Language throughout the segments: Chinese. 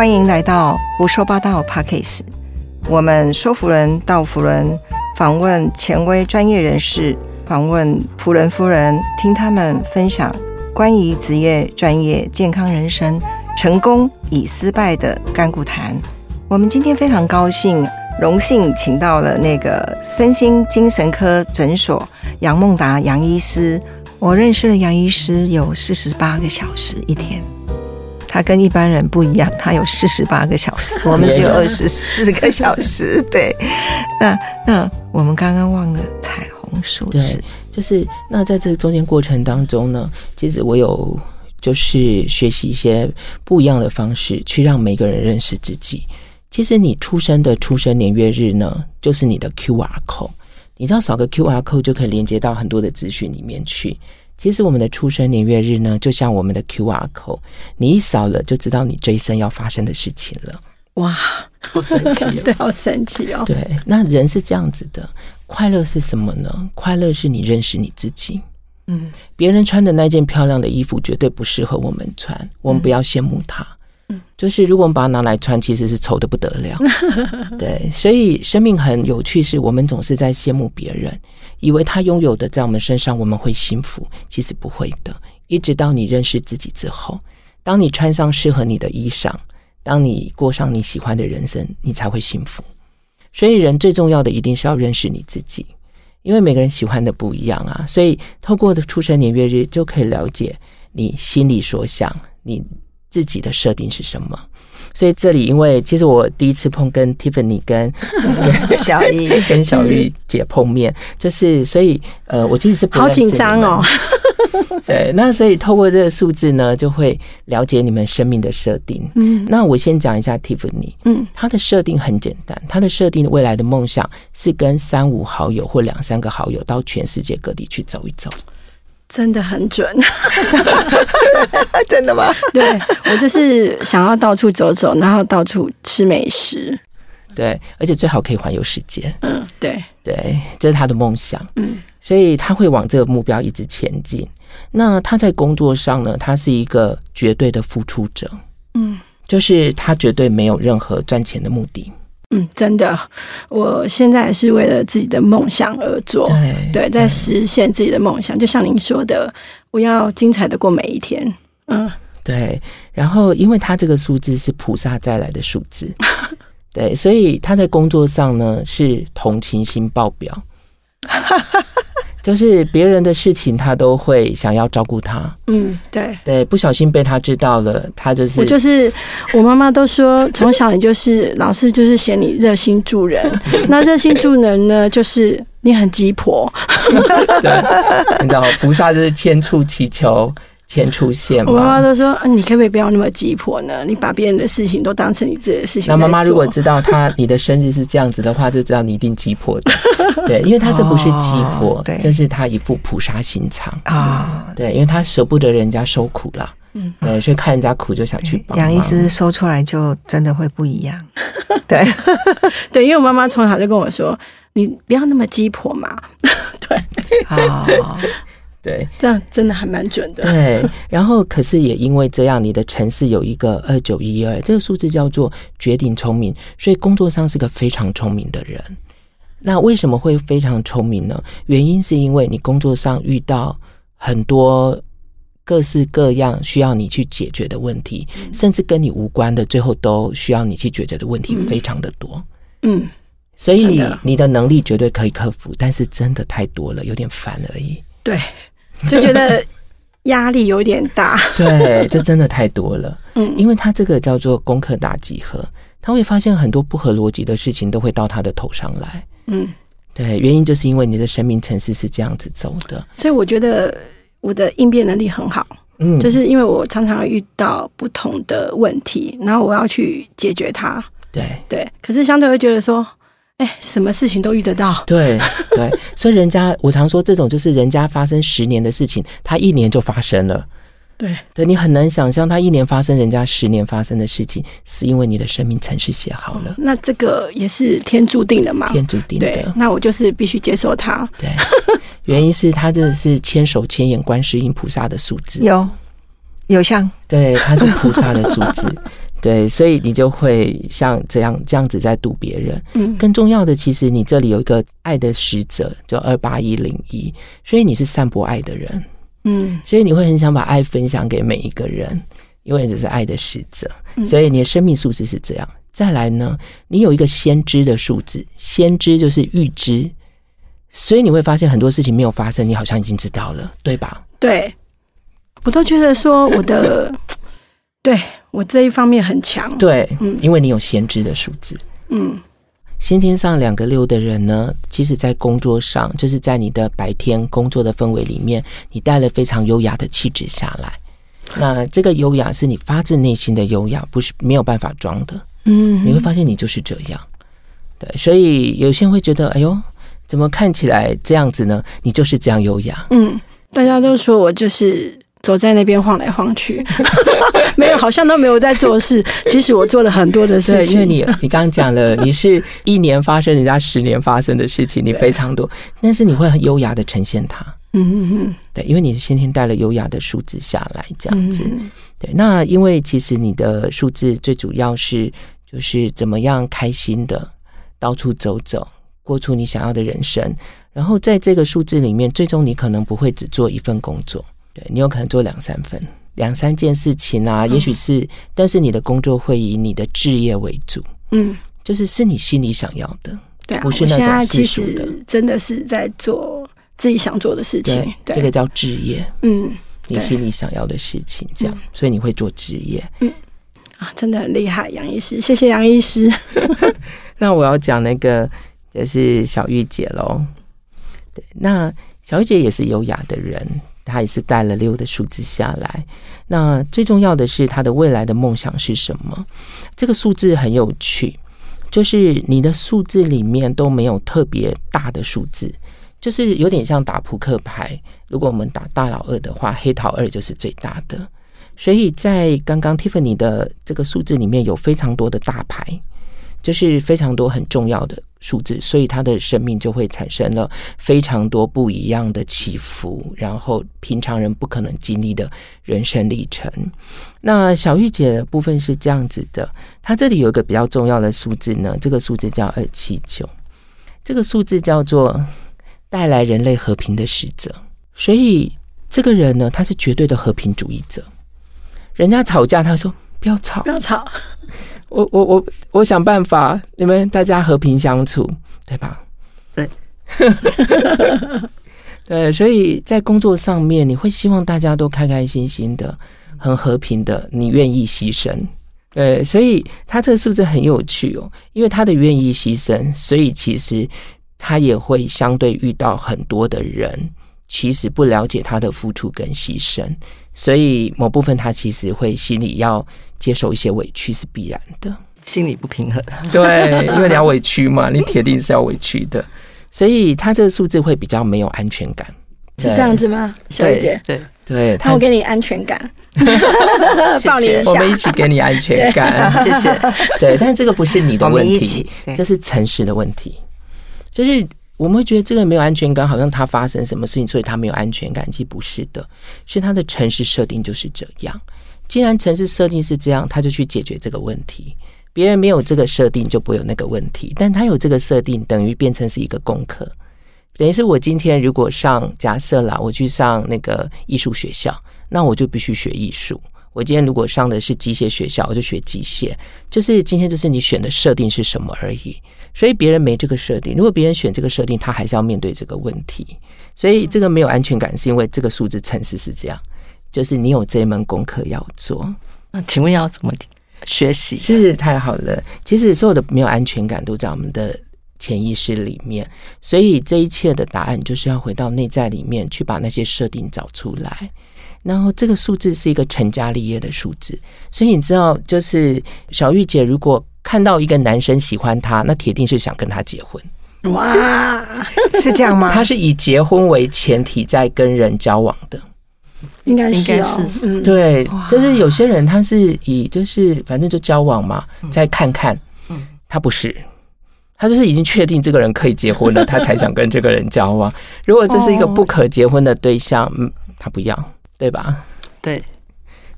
欢迎来到胡说八道 Pockets。我们说服人道服人，访问权威专业人士，访问仆人夫人，听他们分享关于职业、专业、健康人生、成功与失败的甘苦谈。我们今天非常高兴，荣幸请到了那个身心精神科诊所杨孟达杨医师。我认识了杨医师有四十八个小时一天。他跟一般人不一样，他有四十八个小时，我们只有二十四个小时。对，那那我们刚刚忘了彩虹数字，就是那在这个中间过程当中呢，其实我有就是学习一些不一样的方式，去让每个人认识自己。其实你出生的出生年月日呢，就是你的 Q R code，你知道扫个 Q R code 就可以连接到很多的资讯里面去。其实我们的出生年月日呢，就像我们的 Q R code，你一扫了就知道你这一生要发生的事情了。哇，好神奇哦！对，好神奇哦！对，那人是这样子的，快乐是什么呢？快乐是你认识你自己。嗯，别人穿的那件漂亮的衣服绝对不适合我们穿，我们不要羡慕他。就是如果我们把它拿来穿，其实是丑的不得了。对，所以生命很有趣，是我们总是在羡慕别人，以为他拥有的在我们身上我们会幸福，其实不会的。一直到你认识自己之后，当你穿上适合你的衣裳，当你过上你喜欢的人生，你才会幸福。所以人最重要的一定是要认识你自己，因为每个人喜欢的不一样啊。所以透过的出生年月日就可以了解你心里所想，你。自己的设定是什么？所以这里，因为其实我第一次碰跟 Tiffany 跟 小易跟小玉姐碰面，就是所以呃，我其实是好紧张哦。对，那所以透过这个数字呢，就会了解你们生命的设定。嗯，那我先讲一下 Tiffany，嗯，她的设定很简单，她的设定未来的梦想是跟三五好友或两三个好友到全世界各地去走一走。真的很准，真的吗？对我就是想要到处走走，然后到处吃美食，对，而且最好可以环游世界。嗯，对对，这是他的梦想。嗯，所以他会往这个目标一直前进。那他在工作上呢？他是一个绝对的付出者。嗯，就是他绝对没有任何赚钱的目的。嗯，真的，我现在是为了自己的梦想而做，对，在实现自己的梦想。就像您说的，我要精彩的过每一天。嗯，对。然后，因为他这个数字是菩萨再来的数字，对，所以他在工作上呢是同情心爆表。就是别人的事情，他都会想要照顾他。嗯，对对，不小心被他知道了，他就是我就是我妈妈都说，从小你就是老师就是嫌你热心助人，那热心助人呢，就是你很鸡婆。对，你知道菩萨就是千处祈求。先出现，我妈妈都说：“你可不可以不要那么急迫呢？你把别人的事情都当成你自己的事情。”那妈妈如果知道她你的生日是这样子的话，就知道你一定急迫的。对，因为她这不是急迫，这是她一副菩萨心肠啊。对，因为她舍不得人家受苦了，嗯，对，所以看人家苦就想去帮。杨医师说出来就真的会不一样。对，对，因为我妈妈从小就跟我说：“你不要那么急迫嘛。”对，啊。对，这样真的还蛮准的。对，然后可是也因为这样，你的城市有一个二九一二，这个数字叫做绝顶聪明，所以工作上是个非常聪明的人。那为什么会非常聪明呢？原因是因为你工作上遇到很多各式各样需要你去解决的问题，甚至跟你无关的，最后都需要你去解决的问题非常的多。嗯，所以你的能力绝对可以克服，但是真的太多了，有点烦而已。对。就觉得压力有点大，对，这真的太多了。嗯，因为他这个叫做功课大集合，他会发现很多不合逻辑的事情都会到他的头上来。嗯，对，原因就是因为你的生命层次是这样子走的，所以我觉得我的应变能力很好。嗯，就是因为我常常遇到不同的问题，然后我要去解决它。对对，可是相对会觉得说。哎，什么事情都遇得到。对对，所以人家我常说，这种就是人家发生十年的事情，他一年就发生了。对对，你很难想象他一年发生人家十年发生的事情，是因为你的生命程式写好了。那这个也是天注定的嘛？天注定的。那我就是必须接受它。对，原因是他这是千手千眼观世音菩萨的数字。有有像，对，他是菩萨的数字。对，所以你就会像这样这样子在度别人。嗯，更重要的，其实你这里有一个爱的使者，叫二八一零一，所以你是散播爱的人。嗯，所以你会很想把爱分享给每一个人，因为这是爱的使者。所以你的生命数字是这样。再来呢，你有一个先知的数字，先知就是预知，所以你会发现很多事情没有发生，你好像已经知道了，对吧？对，我都觉得说我的。对我这一方面很强，对，嗯，因为你有先知的数字，嗯，先天上两个六的人呢，其实在工作上，就是在你的白天工作的氛围里面，你带了非常优雅的气质下来。那这个优雅是你发自内心的优雅，不是没有办法装的，嗯，你会发现你就是这样，对，所以有些人会觉得，哎呦，怎么看起来这样子呢？你就是这样优雅，嗯，大家都说我就是。走在那边晃来晃去，没有，好像都没有在做事。即使我做了很多的事情，因为你你刚刚讲了，你是一年发生人家十年发生的事情，你非常多，但是你会很优雅的呈现它。嗯嗯嗯，对，因为你是先天带了优雅的数字下来，这样子。对，那因为其实你的数字最主要是就是怎么样开心的到处走走，过出你想要的人生。然后在这个数字里面，最终你可能不会只做一份工作。对你有可能做两三份、两三件事情啊，也许是，但是你的工作会以你的置业为主，嗯，就是是你心里想要的，对，不是那种世俗的，真的是在做自己想做的事情，对，这个叫置业，嗯，你心里想要的事情，这样，所以你会做职业，嗯，啊，真的很厉害，杨医师，谢谢杨医师。那我要讲那个就是小玉姐喽，对，那小玉姐也是优雅的人。他也是带了六的数字下来。那最重要的是，他的未来的梦想是什么？这个数字很有趣，就是你的数字里面都没有特别大的数字，就是有点像打扑克牌。如果我们打大老二的话，黑桃二就是最大的。所以在刚刚 Tiffany 的这个数字里面有非常多的大牌，就是非常多很重要的。数字，所以他的生命就会产生了非常多不一样的起伏，然后平常人不可能经历的人生历程。那小玉姐的部分是这样子的，她这里有一个比较重要的数字呢，这个数字叫二七九，这个数字叫做带来人类和平的使者。所以这个人呢，他是绝对的和平主义者。人家吵架，他说不要吵，不要吵。我我我我想办法，你们大家和平相处，对吧？对，对，所以在工作上面，你会希望大家都开开心心的，很和平的，你愿意牺牲。对，所以他这个数字很有趣哦，因为他的愿意牺牲，所以其实他也会相对遇到很多的人，其实不了解他的付出跟牺牲。所以某部分他其实会心里要接受一些委屈是必然的，心理不平衡。对，因为你要委屈嘛，你铁定是要委屈的。所以他这个数字会比较没有安全感，是这样子吗？小姐，对对，他会给你安全感，抱你一下，我们一起给你安全感，谢谢。对，但这个不是你的问题，这是诚实的问题，就是。我们会觉得这个没有安全感，好像他发生什么事情，所以他没有安全感。其实不是的，是他的城市设定就是这样。既然城市设定是这样，他就去解决这个问题。别人没有这个设定，就不会有那个问题。但他有这个设定，等于变成是一个功课。等于是我今天如果上假设啦，我去上那个艺术学校，那我就必须学艺术。我今天如果上的是机械学校，我就学机械。就是今天就是你选的设定是什么而已。所以别人没这个设定，如果别人选这个设定，他还是要面对这个问题。所以这个没有安全感，是因为这个数字城市是这样，就是你有这一门功课要做。那请问要怎么学习？是太好了。其实所有的没有安全感都在我们的潜意识里面，所以这一切的答案就是要回到内在里面去把那些设定找出来。然后这个数字是一个成家立业的数字，所以你知道，就是小玉姐如果。看到一个男生喜欢她，那铁定是想跟他结婚。哇，是这样吗？他是以结婚为前提在跟人交往的，应该是，应该是，嗯，对，就是有些人他是以就是反正就交往嘛，再看看，嗯，他不是，他就是已经确定这个人可以结婚了，他才想跟这个人交往。如果这是一个不可结婚的对象，嗯，他不要，对吧？对，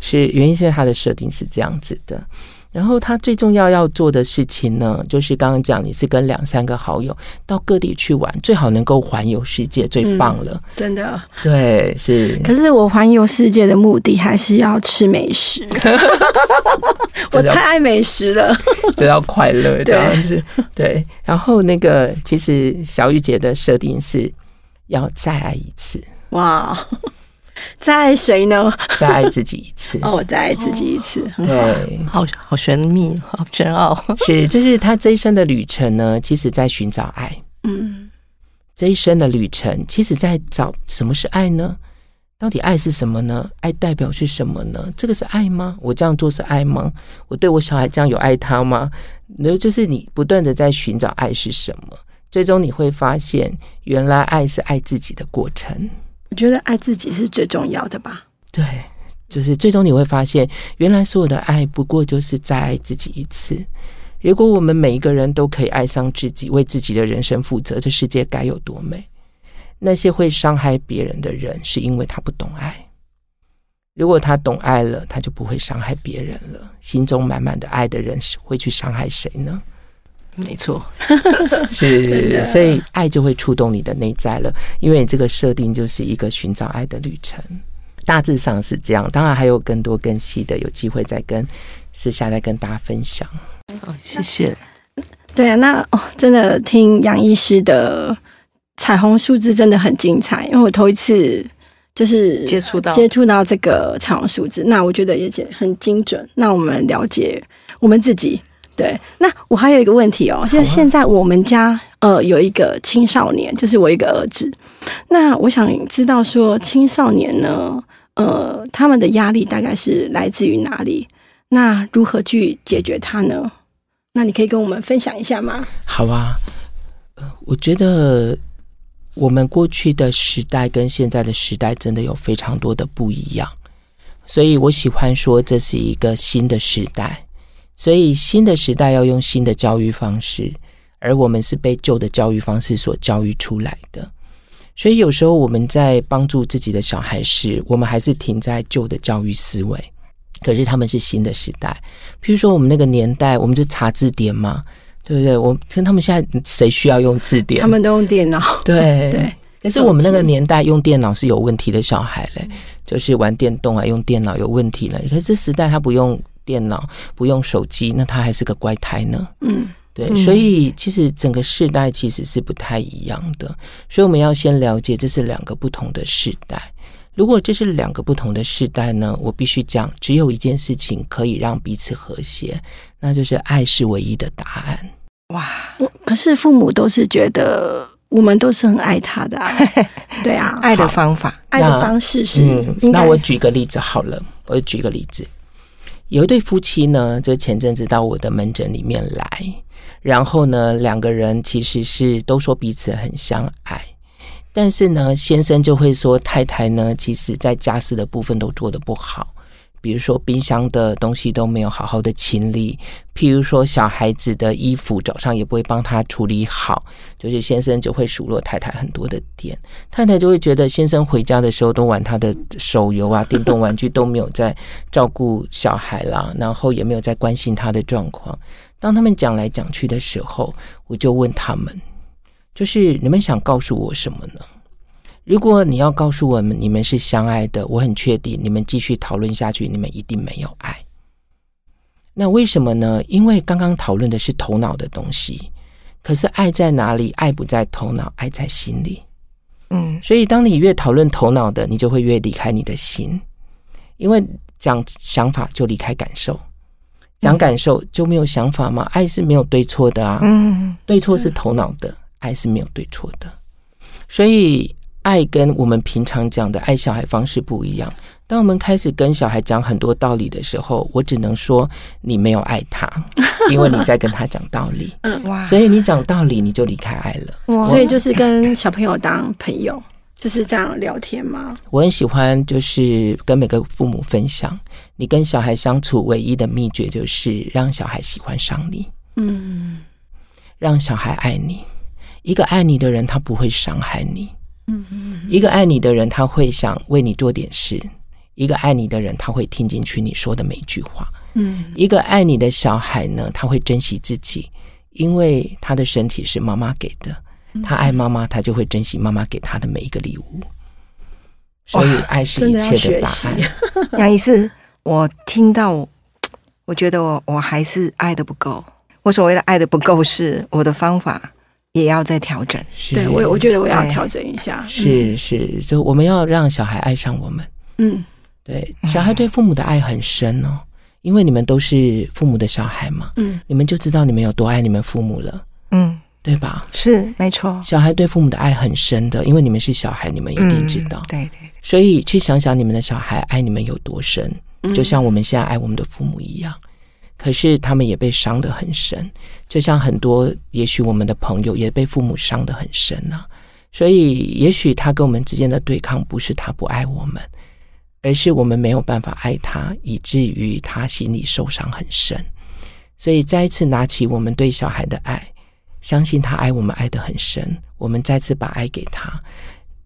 是原因是他的设定是这样子的。然后他最重要要做的事情呢，就是刚刚讲，你是跟两三个好友到各地去玩，最好能够环游世界，最棒了。真的，对，是。可是我环游世界的目的还是要吃美食，我太爱美食了，就要快乐这样子。对，然后那个其实小雨姐的设定是要再爱一次。哇。再爱谁呢？再爱自己一次 哦，再爱自己一次，对，好好玄秘，好深奥。是，就是他这一生的旅程呢，其实在寻找爱。嗯，这一生的旅程，其实在找什么是爱呢？到底爱是什么呢？爱代表是什么呢？这个是爱吗？我这样做是爱吗？我对我小孩这样有爱他吗？那就是你不断的在寻找爱是什么，最终你会发现，原来爱是爱自己的过程。我觉得爱自己是最重要的吧。对，就是最终你会发现，原来所有的爱不过就是再爱自己一次。如果我们每一个人都可以爱上自己，为自己的人生负责，这世界该有多美！那些会伤害别人的人，是因为他不懂爱。如果他懂爱了，他就不会伤害别人了。心中满满的爱的人，是会去伤害谁呢？没错，是，所以爱就会触动你的内在了，因为这个设定就是一个寻找爱的旅程，大致上是这样。当然还有更多更细的，有机会再跟私下再跟大家分享。好，谢谢。对啊，那哦，真的听杨医师的彩虹数字真的很精彩，因为我头一次就是接触到接触到这个彩虹数字，那我觉得也很精准。那我们了解我们自己。对，那我还有一个问题哦，就是现在我们家呃有一个青少年，就是我一个儿子。那我想知道说，青少年呢，呃，他们的压力大概是来自于哪里？那如何去解决它呢？那你可以跟我们分享一下吗？好啊，呃，我觉得我们过去的时代跟现在的时代真的有非常多的不一样，所以我喜欢说这是一个新的时代。所以新的时代要用新的教育方式，而我们是被旧的教育方式所教育出来的。所以有时候我们在帮助自己的小孩时，我们还是停在旧的教育思维。可是他们是新的时代，譬如说我们那个年代，我们就查字典嘛，对不对？我跟他们现在谁需要用字典？他们都用电脑。对对。可是我们那个年代用电脑是有问题的小孩嘞，就是玩电动啊，用电脑有问题了。可是这时代他不用。电脑不用手机，那他还是个怪胎呢。嗯，对，所以其实整个世代其实是不太一样的，所以我们要先了解这是两个不同的世代。如果这是两个不同的世代呢，我必须讲，只有一件事情可以让彼此和谐，那就是爱是唯一的答案。哇，可是父母都是觉得我们都是很爱他的，对啊，爱的方法、爱的方式是。那我举个例子好了，我举个例子。有一对夫妻呢，就前阵子到我的门诊里面来，然后呢，两个人其实是都说彼此很相爱，但是呢，先生就会说太太呢，其实在家事的部分都做的不好。比如说冰箱的东西都没有好好的清理，譬如说小孩子的衣服早上也不会帮他处理好，就是先生就会数落太太很多的点，太太就会觉得先生回家的时候都玩他的手游啊、电动玩具，都没有在照顾小孩啦，然后也没有在关心他的状况。当他们讲来讲去的时候，我就问他们，就是你们想告诉我什么呢？如果你要告诉我们你们是相爱的，我很确定你们继续讨论下去，你们一定没有爱。那为什么呢？因为刚刚讨论的是头脑的东西，可是爱在哪里？爱不在头脑，爱在心里。嗯，所以当你越讨论头脑的，你就会越离开你的心，因为讲想法就离开感受，讲感受就没有想法嘛。爱是没有对错的啊，嗯，对错是头脑的，爱是没有对错的，所以。爱跟我们平常讲的爱小孩方式不一样。当我们开始跟小孩讲很多道理的时候，我只能说你没有爱他，因为你在跟他讲道理。嗯，哇！所以你讲道理，你就离开爱了。所以就是跟小朋友当朋友，就是这样聊天吗？我很喜欢，就是跟每个父母分享，你跟小孩相处唯一的秘诀就是让小孩喜欢上你。嗯，让小孩爱你。一个爱你的人，他不会伤害你。嗯嗯，一个爱你的人，他会想为你做点事；一个爱你的人，他会听进去你说的每一句话。嗯，一个爱你的小孩呢，他会珍惜自己，因为他的身体是妈妈给的。他爱妈妈，他就会珍惜妈妈给他的每一个礼物。所以，爱是一切的答案。杨医师，我听到，我觉得我我还是爱的不够。我所谓的爱的不够，是我的方法也要再调整。对我，我觉得我要调整一下。是是，就我们要让小孩爱上我们。嗯，对，小孩对父母的爱很深哦，因为你们都是父母的小孩嘛。嗯，你们就知道你们有多爱你们父母了。嗯。对吧？是没错，小孩对父母的爱很深的，因为你们是小孩，你们一定知道。对对，所以去想想你们的小孩爱你们有多深，就像我们现在爱我们的父母一样。可是他们也被伤得很深，就像很多也许我们的朋友也被父母伤得很深啊。所以也许他跟我们之间的对抗不是他不爱我们，而是我们没有办法爱他，以至于他心里受伤很深。所以再一次拿起我们对小孩的爱。相信他爱我们爱得很深，我们再次把爱给他。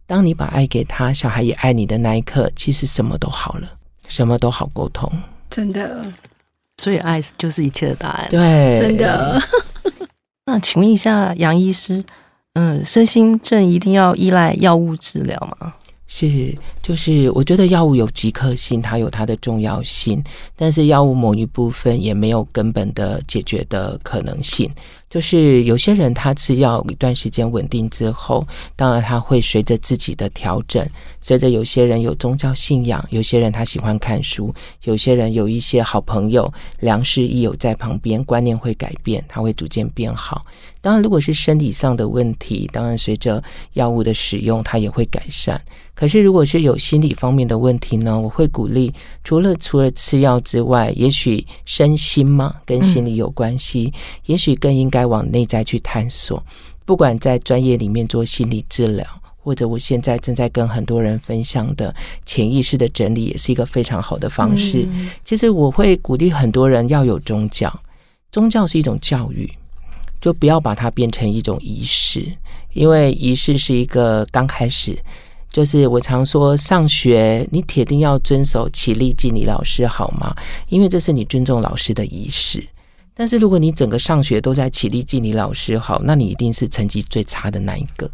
当你把爱给他，小孩也爱你的那一刻，其实什么都好了，什么都好沟通。真的，所以爱就是一切的答案。对，真的。那请问一下杨医师，嗯，身心症一定要依赖药物治疗吗？是，就是我觉得药物有即刻性，它有它的重要性，但是药物某一部分也没有根本的解决的可能性。就是有些人他吃药一段时间稳定之后，当然他会随着自己的调整，随着有些人有宗教信仰，有些人他喜欢看书，有些人有一些好朋友良师益友在旁边，观念会改变，他会逐渐变好。当然，如果是身体上的问题，当然随着药物的使用，它也会改善。可是如果是有心理方面的问题呢？我会鼓励，除了除了吃药之外，也许身心嘛跟心理有关系，也许更应该。该往内在去探索，不管在专业里面做心理治疗，或者我现在正在跟很多人分享的潜意识的整理，也是一个非常好的方式。其实我会鼓励很多人要有宗教，宗教是一种教育，就不要把它变成一种仪式，因为仪式是一个刚开始，就是我常说上学，你铁定要遵守起立敬礼老师好吗？因为这是你尊重老师的仪式。但是如果你整个上学都在起立敬礼老师好，那你一定是成绩最差的那一个。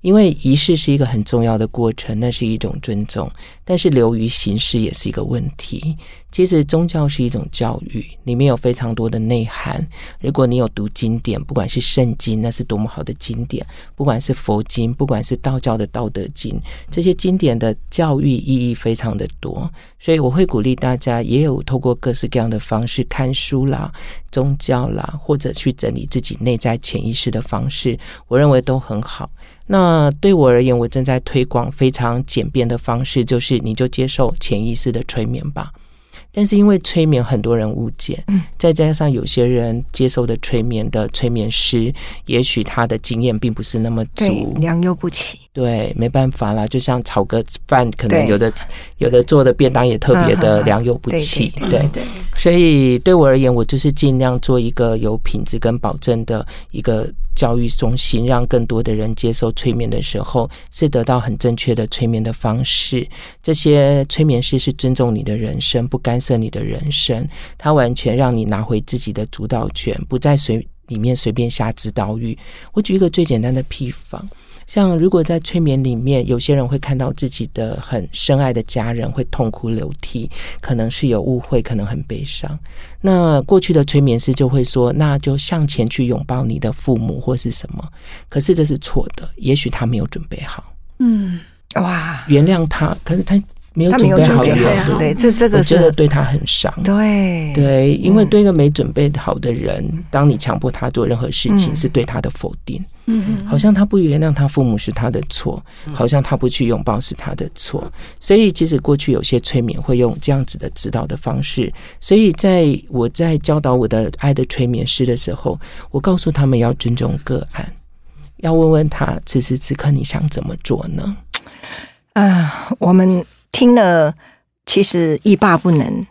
因为仪式是一个很重要的过程，那是一种尊重，但是流于形式也是一个问题。其实宗教是一种教育，里面有非常多的内涵。如果你有读经典，不管是圣经，那是多么好的经典；不管是佛经，不管是道教的道德经，这些经典的教育意义非常的多。所以我会鼓励大家，也有透过各式各样的方式看书啦、宗教啦，或者去整理自己内在潜意识的方式，我认为都很好。那对我而言，我正在推广非常简便的方式，就是你就接受潜意识的催眠吧。但是因为催眠很多人误解，再加上有些人接受的催眠的催眠师，也许他的经验并不是那么足，良莠不齐。对，没办法啦，就像炒个饭，可能有的有的做的便当也特别的良莠不齐。对对，所以对我而言，我就是尽量做一个有品质跟保证的一个。教育中心让更多的人接受催眠的时候，是得到很正确的催眠的方式。这些催眠师是尊重你的人生，不干涉你的人生，他完全让你拿回自己的主导权，不再随里面随便下指导语。我举一个最简单的譬方。像如果在催眠里面，有些人会看到自己的很深爱的家人会痛哭流涕，可能是有误会，可能很悲伤。那过去的催眠师就会说，那就向前去拥抱你的父母或是什么。可是这是错的，也许他没有准备好。嗯，哇，原谅他，可是他。没有准备好的，对，这这个真的对他很伤。对对，因为对一个没准备好的人，当你强迫他做任何事情，是对他的否定。嗯好像他不原谅他父母是他的错，好像他不去拥抱是他的错。所以，其实过去有些催眠会用这样子的指导的方式。所以，在我在教导我的爱的催眠师的时候，我告诉他们要尊重个案，要问问他此时此刻你想怎么做呢？啊，我们。听了，其实欲罢不能，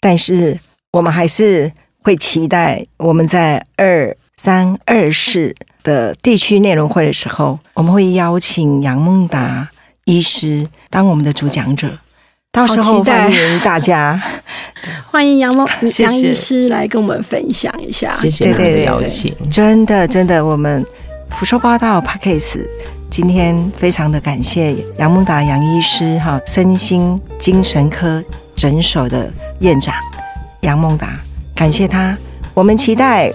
但是我们还是会期待我们在二三二四的地区内容会的时候，我们会邀请杨孟达医师当我们的主讲者。到时候欢迎大家，欢迎杨梦 杨医师来跟我们分享一下。谢谢你的邀请，真的真的，我们福寿八道 p a c k a s e 今天非常的感谢杨孟达杨医师哈，身心精神科诊所的院长杨孟达，感谢他。我们期待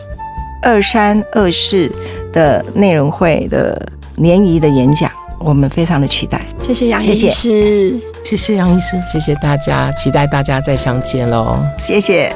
二三二四的内容会的联谊的演讲，我们非常的期待。谢谢杨医师，谢谢杨医师，谢谢大家，期待大家再相见喽。谢谢。